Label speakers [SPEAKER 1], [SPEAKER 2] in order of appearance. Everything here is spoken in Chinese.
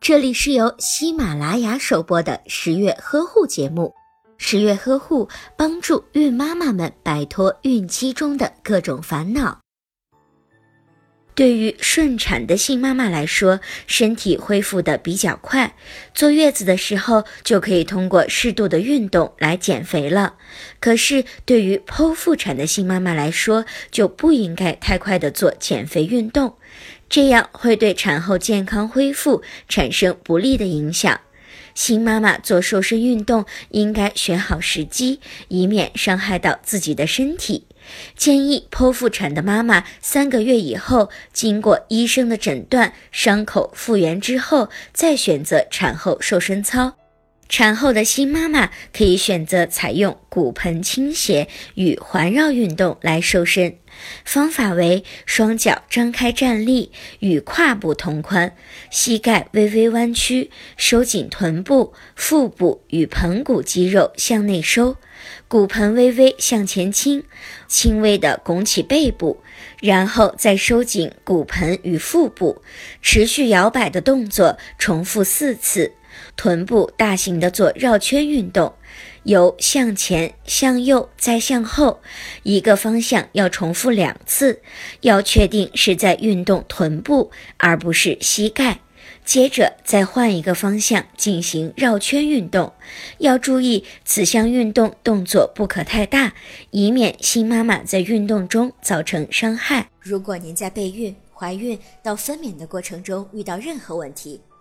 [SPEAKER 1] 这里是由喜马拉雅首播的十月呵护节目。十月呵护帮助孕妈妈们摆脱孕期中的各种烦恼。对于顺产的新妈妈来说，身体恢复的比较快，坐月子的时候就可以通过适度的运动来减肥了。可是对于剖腹产的新妈妈来说，就不应该太快的做减肥运动，这样会对产后健康恢复产生不利的影响。新妈妈做瘦身运动应该选好时机，以免伤害到自己的身体。建议剖腹产的妈妈三个月以后，经过医生的诊断，伤口复原之后，再选择产后瘦身操。产后的新妈妈可以选择采用骨盆倾斜与环绕运动来瘦身，方法为双脚张开站立，与胯部同宽，膝盖微微弯曲，收紧臀部、腹部与盆骨肌肉向内收，骨盆微微向前倾，轻微的拱起背部，然后再收紧骨盆与腹部，持续摇摆的动作重复四次。臀部大型的做绕圈运动，由向前、向右再向后，一个方向要重复两次，要确定是在运动臀部，而不是膝盖。接着再换一个方向进行绕圈运动，要注意此项运动动作不可太大，以免新妈妈在运动中造成伤害。
[SPEAKER 2] 如果您在备孕、怀孕到分娩的过程中遇到任何问题，